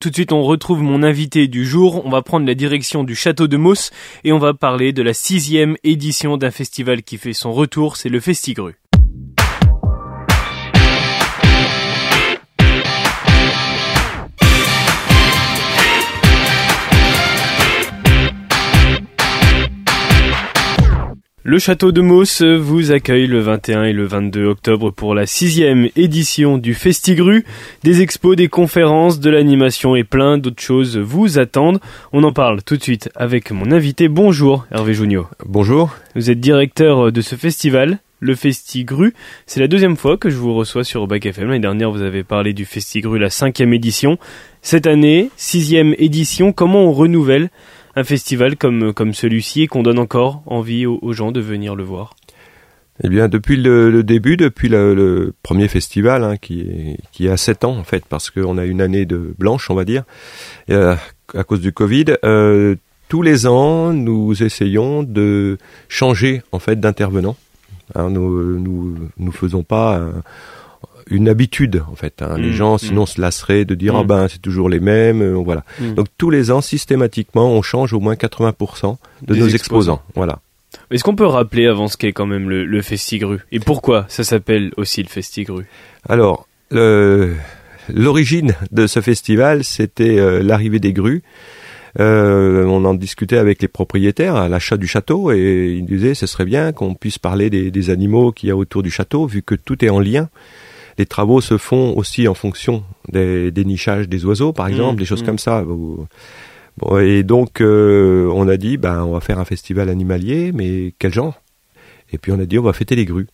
Tout de suite, on retrouve mon invité du jour. On va prendre la direction du château de Mauss et on va parler de la sixième édition d'un festival qui fait son retour, c'est le Festigru. Le château de Mauss vous accueille le 21 et le 22 octobre pour la sixième édition du Festigru. Des expos, des conférences, de l'animation et plein d'autres choses vous attendent. On en parle tout de suite avec mon invité. Bonjour Hervé Junio. Bonjour. Vous êtes directeur de ce festival, le Festigru. C'est la deuxième fois que je vous reçois sur Bac FM. L'année dernière, vous avez parlé du Festigru, la cinquième édition. Cette année, sixième édition, comment on renouvelle un festival comme, comme celui-ci et qu'on donne encore envie aux, gens de venir le voir eh bien, depuis le, début, depuis le, premier festival, hein, qui, qui a sept ans en fait, parce qu'on a une année de blanche, on va dire, euh, à cause du Covid. Euh, tous les ans, nous essayons de changer en fait d'intervenant. Hein, nous, nous, nous faisons pas une habitude en fait. Hein. les mmh, gens mmh. sinon se lasseraient de dire ah ben c'est toujours les mêmes, euh, voilà. Donc tous les ans systématiquement on change au moins 80% de nos exposants. voilà. Est-ce qu'on peut rappeler avant ce qu'est quand même le, le Festigru? Et pourquoi ça s'appelle aussi le Festigru? Alors l'origine de ce festival c'était euh, l'arrivée des grues. Euh, on en discutait avec les propriétaires à l'achat du château et ils disaient ce serait bien qu'on puisse parler des, des animaux qu'il y a autour du château vu que tout est en lien les travaux se font aussi en fonction des, nichages des oiseaux, par mmh, exemple, des choses mmh. comme ça. et donc, euh, on a dit, ben, on va faire un festival animalier, mais quel genre? Et puis on a dit, on va fêter les grues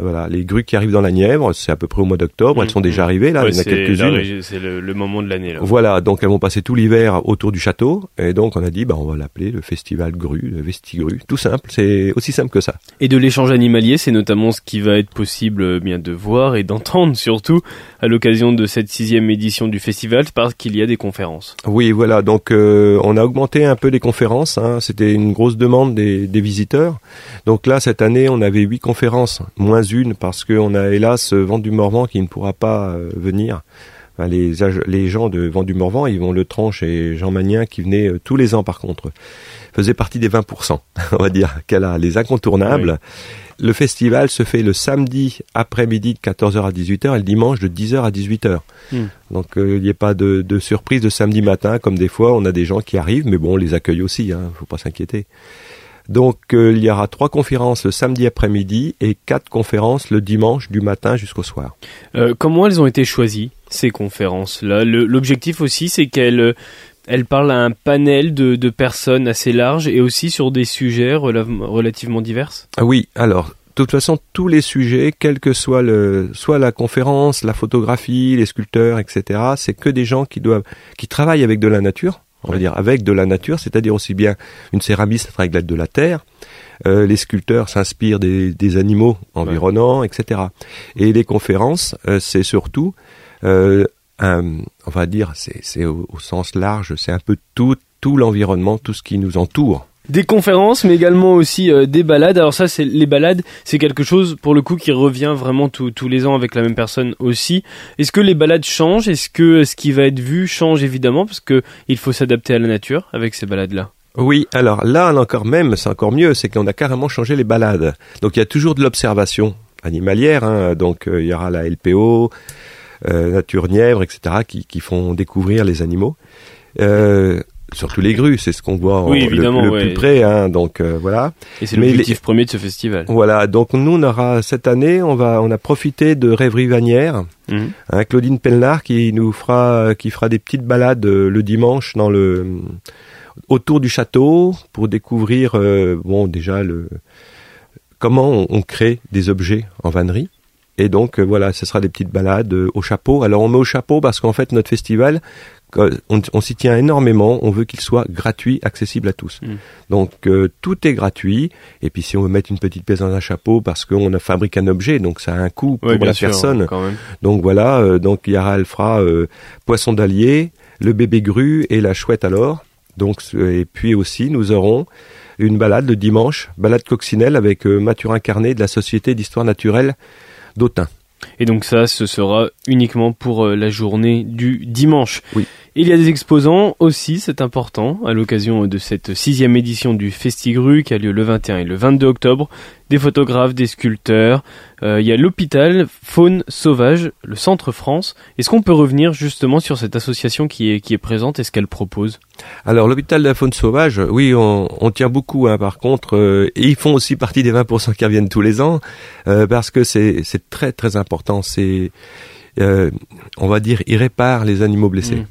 voilà, les grues qui arrivent dans la Nièvre, c'est à peu près au mois d'octobre. Elles sont déjà arrivées là, il y en a quelques-unes. C'est le, moment de l'année. Voilà, donc elles vont passer tout l'hiver autour du château, et donc on a dit, bah on va l'appeler le festival grue, le vestigru, tout simple, c'est aussi simple que ça. Et de l'échange animalier, c'est notamment ce qui va être possible euh, bien de voir et d'entendre surtout à l'occasion de cette sixième édition du festival, parce qu'il y a des conférences. Oui, voilà, donc euh, on a augmenté un peu les conférences. Hein, C'était une grosse demande des, des visiteurs. Donc là, cette année, on avait huit conférences moins une parce qu'on a hélas Vendu Morvan qui ne pourra pas euh, venir. les, les gens de Vendu Morvan, ils vont Le Tranche et Jean Magnien qui venaient euh, tous les ans par contre, faisaient partie des 20%, on va dire, qu'elle a les incontournables. Le festival se fait le samedi après-midi de 14h à 18h et le dimanche de 10h à 18h. Hmm. Donc euh, il n'y a pas de, surprise de samedi matin comme des fois on a des gens qui arrivent, mais bon on les accueille aussi, hein, faut pas s'inquiéter. Donc euh, il y aura trois conférences le samedi après-midi et quatre conférences le dimanche du matin jusqu'au soir. Euh, comment elles ont été choisies ces conférences-là? L'objectif aussi, c'est qu'elles elles parlent à un panel de, de, personnes assez large et aussi sur des sujets relativement divers? Ah oui, alors de toute façon, tous les sujets, quel que soit le, soit la conférence, la photographie, les sculpteurs, etc., c'est que des gens qui doivent, qui travaillent avec de la nature, on va dire, avec de la nature, c'est-à-dire aussi bien une céramiste avec l'aide de la terre, euh, les sculpteurs s'inspirent des, des, animaux environnants, etc. Et les conférences, euh, c'est surtout, euh, un, on va dire, c'est au, au, sens large, c'est un peu tout, tout l'environnement, tout ce qui nous entoure des conférences, mais également aussi euh, des balades. Alors ça, c'est les balades, c'est quelque chose pour le coup qui revient vraiment tous les ans avec la même personne aussi. Est-ce que les balades changent? Est-ce que ce qui va être vu change évidemment parce que il faut s'adapter à la nature avec ces balades-là? Oui, alors là encore même, c'est encore mieux, c'est qu'on a carrément changé les balades. Donc il y a toujours de l'observation animalière, hein. donc euh, il y aura la LPO, euh, Nature Nièvre, etc., qui, qui, font découvrir les animaux. Euh, surtout les grues, c'est ce qu'on voit oui, évidemment, le, plus près, hein, donc euh, voilà. Et c'est l'objectif premier de ce festival. Voilà, donc nous on aura cette année, on va, on a profité de Rêverie Vanière, mhm. hein, Claudine Pelnard qui nous fera, qui fera des petites balades euh, le dimanche dans le autour du château pour découvrir, euh, bon déjà le comment on, on, crée des objets en vannerie. Et donc voilà, ce sera des petites balades au chapeau. Alors on met au chapeau parce qu'en fait notre festival, on, s'y tient énormément, on veut qu'il soit gratuit, accessible à tous. Mm. Donc euh, tout est gratuit, et puis si on veut mettre une petite pièce dans un chapeau parce qu'on fabrique un objet, donc ça a un coût pour la personne. Donc voilà, euh, donc Yara elle fera euh, Poisson d'Allier, le bébé grue et la chouette alors. Donc et puis aussi nous aurons une balade le dimanche, balade coccinelle avec Mathurin Carnet de la Société d'histoire naturelle d'Autun. Et donc ça, ce sera uniquement pour la journée du dimanche. Oui. Il y a des exposants aussi, c'est important, à l'occasion de cette sixième édition du Festigru qui a lieu le 21 et le 22 octobre. Des photographes, des sculpteurs. Euh, il y a l'hôpital Faune Sauvage, le Centre France. Est-ce qu'on peut revenir justement sur cette association qui est, qui est présente et ce qu'elle propose? Alors l'hôpital de la Faune Sauvage, oui, on, on tient beaucoup. Hein, par contre, euh, ils font aussi partie des 20% qui reviennent tous les ans euh, parce que c'est très très important. C'est on va dire, ils réparent les animaux blessés. Mmh.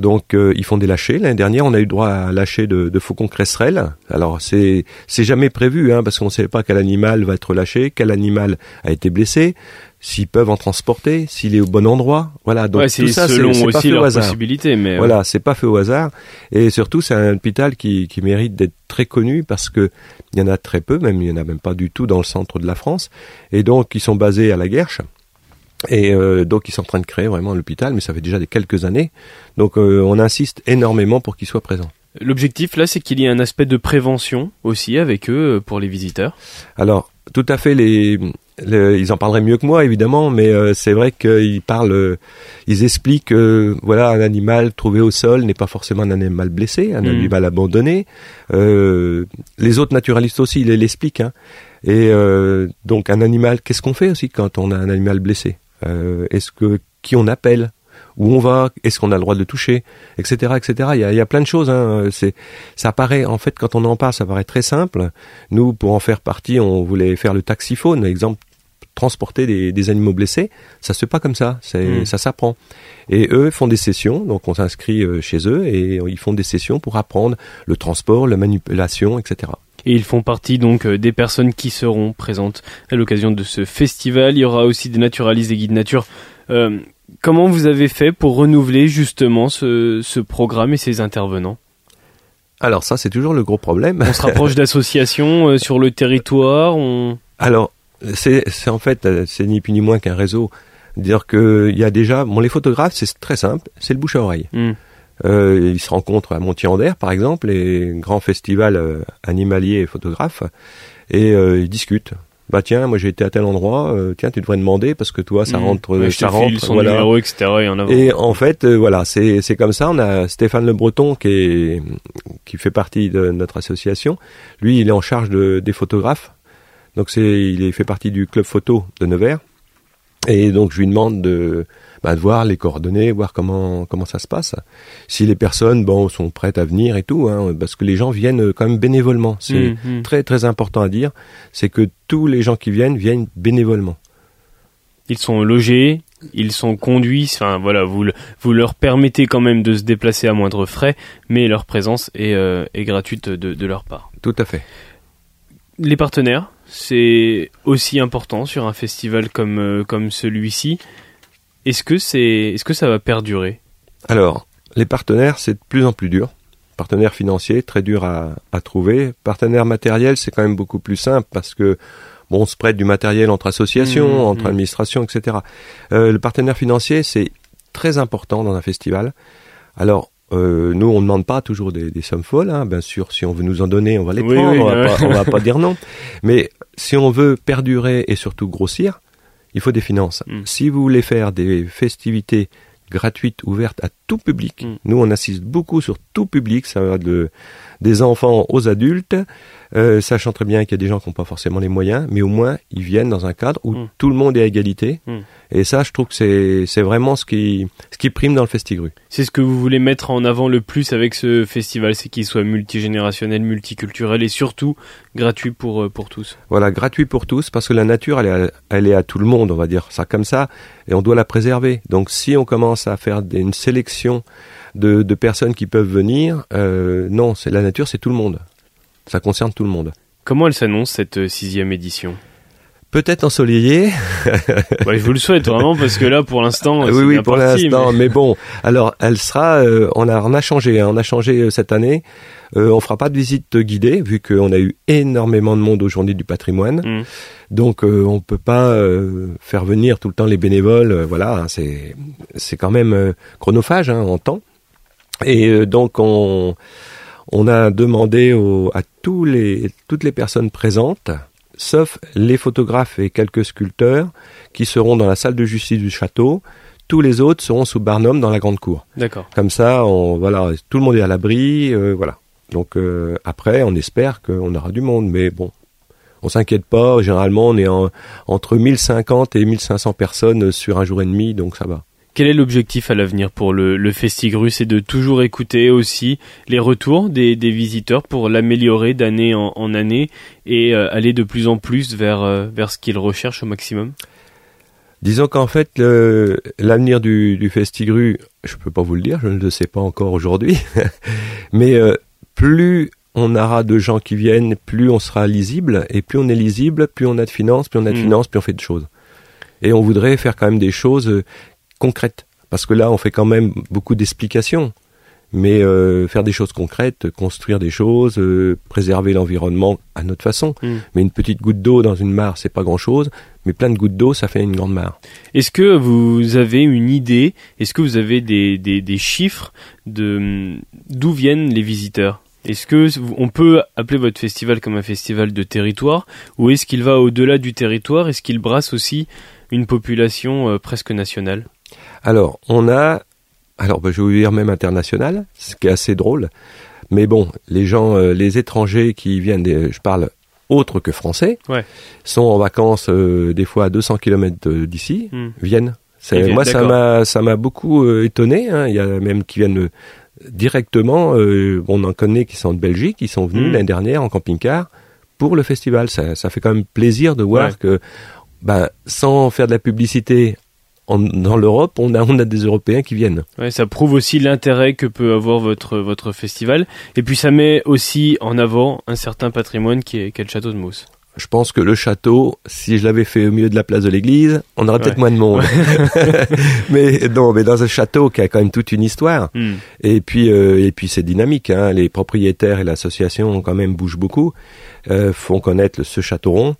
Donc euh, ils font des lâchers. L'année dernière, on a eu droit à lâcher de, de faucons cresserelles. Alors c'est c'est jamais prévu, hein, parce qu'on ne sait pas quel animal va être lâché, quel animal a été blessé, s'ils peuvent en transporter, s'il est au bon endroit. Voilà. Donc tout ça, c'est pas fait au hasard. Mais voilà, c'est pas fait au hasard. Et surtout, c'est un hôpital qui, qui mérite d'être très connu parce que il y en a très peu, même il y en a même pas du tout dans le centre de la France. Et donc ils sont basés à la Guerche. Et euh, donc ils sont en train de créer vraiment l'hôpital, mais ça fait déjà des quelques années. Donc euh, on insiste énormément pour qu'ils soient présents. L'objectif là, c'est qu'il y ait un aspect de prévention aussi avec eux euh, pour les visiteurs. Alors tout à fait, les, ils en parleraient mieux que moi évidemment, mais c'est vrai qu'ils parlent, ils expliquent que voilà un animal trouvé au sol n'est pas forcément un animal blessé, un hmm. animal abandonné. les autres naturalistes aussi, ils l'expliquent. Hein. Et donc un animal, qu'est-ce qu'on fait aussi quand on a un animal blessé? euh, est-ce que qui on appelle? Où on va, est-ce qu'on a le droit de le toucher, etc., etc. Il y a, il y a plein de choses. Hein. C'est, ça paraît en fait quand on en parle, ça paraît très simple. Nous, pour en faire partie, on voulait faire le taxiphone, exemple, transporter des, des animaux blessés. Ça se fait pas comme ça, c'est, hmm. ça s'apprend. Et eux font des sessions, donc on s'inscrit euh, chez eux et ils font des sessions pour apprendre le transport, la manipulation, etc. Et ils font partie donc euh, des personnes qui seront présentes à l'occasion de ce festival. Il y aura aussi des naturalistes, des guides nature. Euh, comment vous avez fait pour renouveler justement ce, ce programme et ces intervenants? Alors ça, c'est toujours le gros problème. On se rapproche d'associations euh, sur le territoire. On... Alors, c'est en fait, c'est ni plus ni moins qu'un réseau. Dire qu'il y a déjà, bon, les photographes, c'est très simple, c'est le bouche à oreille. Hmm. Euh, ils se rencontrent à Montier-en-Der, par exemple, les grands festivals euh, animaliers et photographes, et euh, ils discutent. Bah tiens, moi j'ai été à tel endroit, euh, tiens tu devrais demander parce que toi ça mmh. rentre, ça rentre, son voilà. Numéro, etc. Et en, avant. et en fait voilà c'est c'est comme ça. On a Stéphane Le Breton qui est qui fait partie de notre association. Lui il est en charge de, des photographes, donc c'est il est, fait partie du club photo de Nevers. Et donc je lui demande de bah, de voir les coordonnées, voir comment comment ça se passe. Si les personnes bon sont prêtes à venir et tout, hein, parce que les gens viennent quand même bénévolement. C'est mmh, mmh. très très important à dire, c'est que tous les gens qui viennent viennent bénévolement. Ils sont logés, ils sont conduits, enfin voilà, vous, vous leur permettez quand même de se déplacer à moindre frais, mais leur présence est, euh, est gratuite de, de leur part. Tout à fait. Les partenaires, c'est aussi important sur un festival comme, euh, comme celui-ci. Est-ce que, c'est, est-ce que ça va perdurer? Alors, les partenaires, c'est de plus en plus dur. Partenaires financiers, très dur à, à trouver. Partenaires matériels, c'est quand même beaucoup plus simple parce que bon, on se prête du matériel entre associations, mmh, entre mmh. administrations, etc. Euh, le partenaire financier, c'est très important dans un festival. Alors, euh, nous, on ne demande pas toujours des, des sommes folles. Hein. Bien sûr, si on veut nous en donner, on va les prendre. on, va pas, on va pas dire non. Mais si on veut perdurer et surtout grossir, il faut des finances. Mm. Si vous voulez faire des festivités gratuites, ouvertes à tout public, mm. nous on assiste beaucoup sur tout public, ça va de des enfants aux adultes, euh, sachant très bien qu'il y a des gens qui n'ont pas forcément les moyens, mais au moins ils viennent dans un cadre où mm. tout le monde est à égalité. Mm. Et ça, je trouve que c'est c'est vraiment ce qui ce qui prime dans le Festigru. C'est ce que vous voulez mettre en avant le plus avec ce festival, c'est qu'il soit multigénérationnel, multiculturel et surtout gratuit pour euh, pour tous. Voilà, gratuit pour tous parce que la nature elle est à, elle est à tout le monde, on va dire ça comme ça, et on doit la préserver. Donc si on commence à faire une sélection de, de personnes qui peuvent venir, euh, non, c'est la nature, c'est tout le monde. Ça concerne tout le monde. Comment elle s'annonce cette euh, sixième édition? Peut-être ensoleillée. ouais, je vous le souhaite vraiment parce que là, pour l'instant, oui, oui, pour l'instant. Mais... bon, alors elle sera. Euh, on a, on a changé. Hein, on a changé euh, cette année. Euh, on fera pas de visite guidée vu qu'on a eu énormément de monde aujourd'hui du patrimoine. Mm. Donc euh, on peut pas faire venir tout le temps les bénévoles. voilà, hein, c'est c'est quand même chronophage hein, en temps. Et donc on on a demandé à tous les toutes les personnes présentes sauf les photographes et quelques sculpteurs qui seront dans la salle de justice du château. Tous les autres seront sous Barnum dans la grande cour. D'accord. Comme ça, on, voilà, tout le monde est à l'abri, euh, voilà. Donc euh, après, on espère qu'on aura du monde, mais bon, on s'inquiète pas. Généralement, on est en, entre 1050 et 1500 personnes sur un jour et demi, donc ça va. Quel est l'objectif à l'avenir pour le, le Festigru C'est de toujours écouter aussi les retours des, des visiteurs pour l'améliorer d'année en, en, année et euh, aller de plus en plus vers, euh, vers ce qu'ils recherchent au maximum? Disons qu'en fait, l'avenir du, du Festigru, je peux pas vous le dire, je ne le sais pas encore aujourd'hui, mais euh, plus on aura de gens qui viennent, plus on sera lisible, et plus on est lisible, plus on a de finances, plus on a de mmh. finances, plus on fait de choses. Et on voudrait faire quand même des choses concrètes. Parce que là, on fait quand même beaucoup d'explications. Mais euh, faire des choses concrètes, construire des choses, euh, préserver l'environnement à notre façon. Mm. Mais une petite goutte d'eau dans une mare, c'est pas grand-chose. Mais plein de gouttes d'eau, ça fait une grande mare. Est-ce que vous avez une idée Est-ce que vous avez des, des, des chiffres de d'où viennent les visiteurs? Est-ce que on peut appeler votre festival comme un festival de territoire? Ou est-ce qu'il va au-delà du territoire? Est-ce qu'il brasse aussi une population euh, presque nationale? Alors, on a, alors bah, je vais vous dire même international, ce qui est assez drôle. Mais bon, les gens, euh, les étrangers qui viennent, je parle autres que français, sont en vacances euh, des fois à 200 km d'ici, hmm. viennent. moi, ça m'a, ça m'a beaucoup euh, étonné. Hein. Il y a même qui viennent directement. on en connaît qui sont de Belgique, qui sont venus hmm. l'année dernière en camping-car pour le festival. Ça, ça fait quand même plaisir de voir que, ben, sans faire de la publicité dans l'Europe, on a, on a des Européens qui viennent. Ouais, ça prouve aussi l'intérêt que peut avoir votre, votre festival. Et puis ça met aussi en avant un certain patrimoine qui est, qui est le château de Mousse. Je pense que le château, si je l'avais fait au milieu de la place de l'église, on aurait peut-être moins de monde. mais non, mais dans un château qui a quand même toute une histoire. Hmm. Et puis, euh, et puis c'est dynamique. Hein. Les propriétaires et l'association quand même bougent beaucoup, euh, font connaître ce château rond.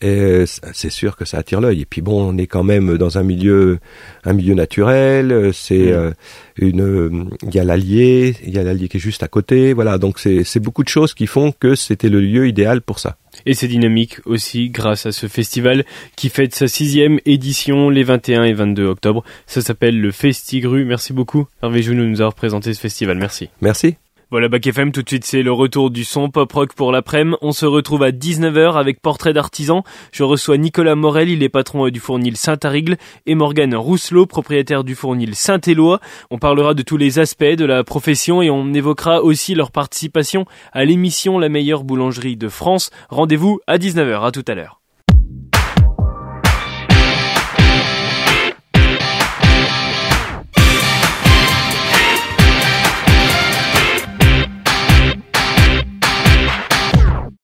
Et c'est sûr que ça attire l'œil. Et puis bon, on est quand même dans un milieu, un milieu naturel. C'est mm. euh, une, il y a l'Allier, il y a l'Allier qui est juste à côté. Voilà, donc c'est beaucoup de choses qui font que c'était le lieu idéal pour ça. Et c'est dynamique aussi grâce à ce festival qui fête sa sixième édition les 21 et 22 octobre. Ça s'appelle le Festigru. Merci beaucoup Hervé Jounou de nous avoir présenté ce festival. Merci. Merci. Voilà, Bac FM, tout de suite, c'est le retour du son pop-rock pour l'après-midi. On se retrouve à 19h avec Portrait d'artisan. Je reçois Nicolas Morel, il est patron du fournil Saint-Arigle, et Morgane Rousselot, propriétaire du fournil Saint-Éloi. On parlera de tous les aspects de la profession et on évoquera aussi leur participation à l'émission La meilleure boulangerie de France. Rendez-vous à 19h, à tout à l'heure.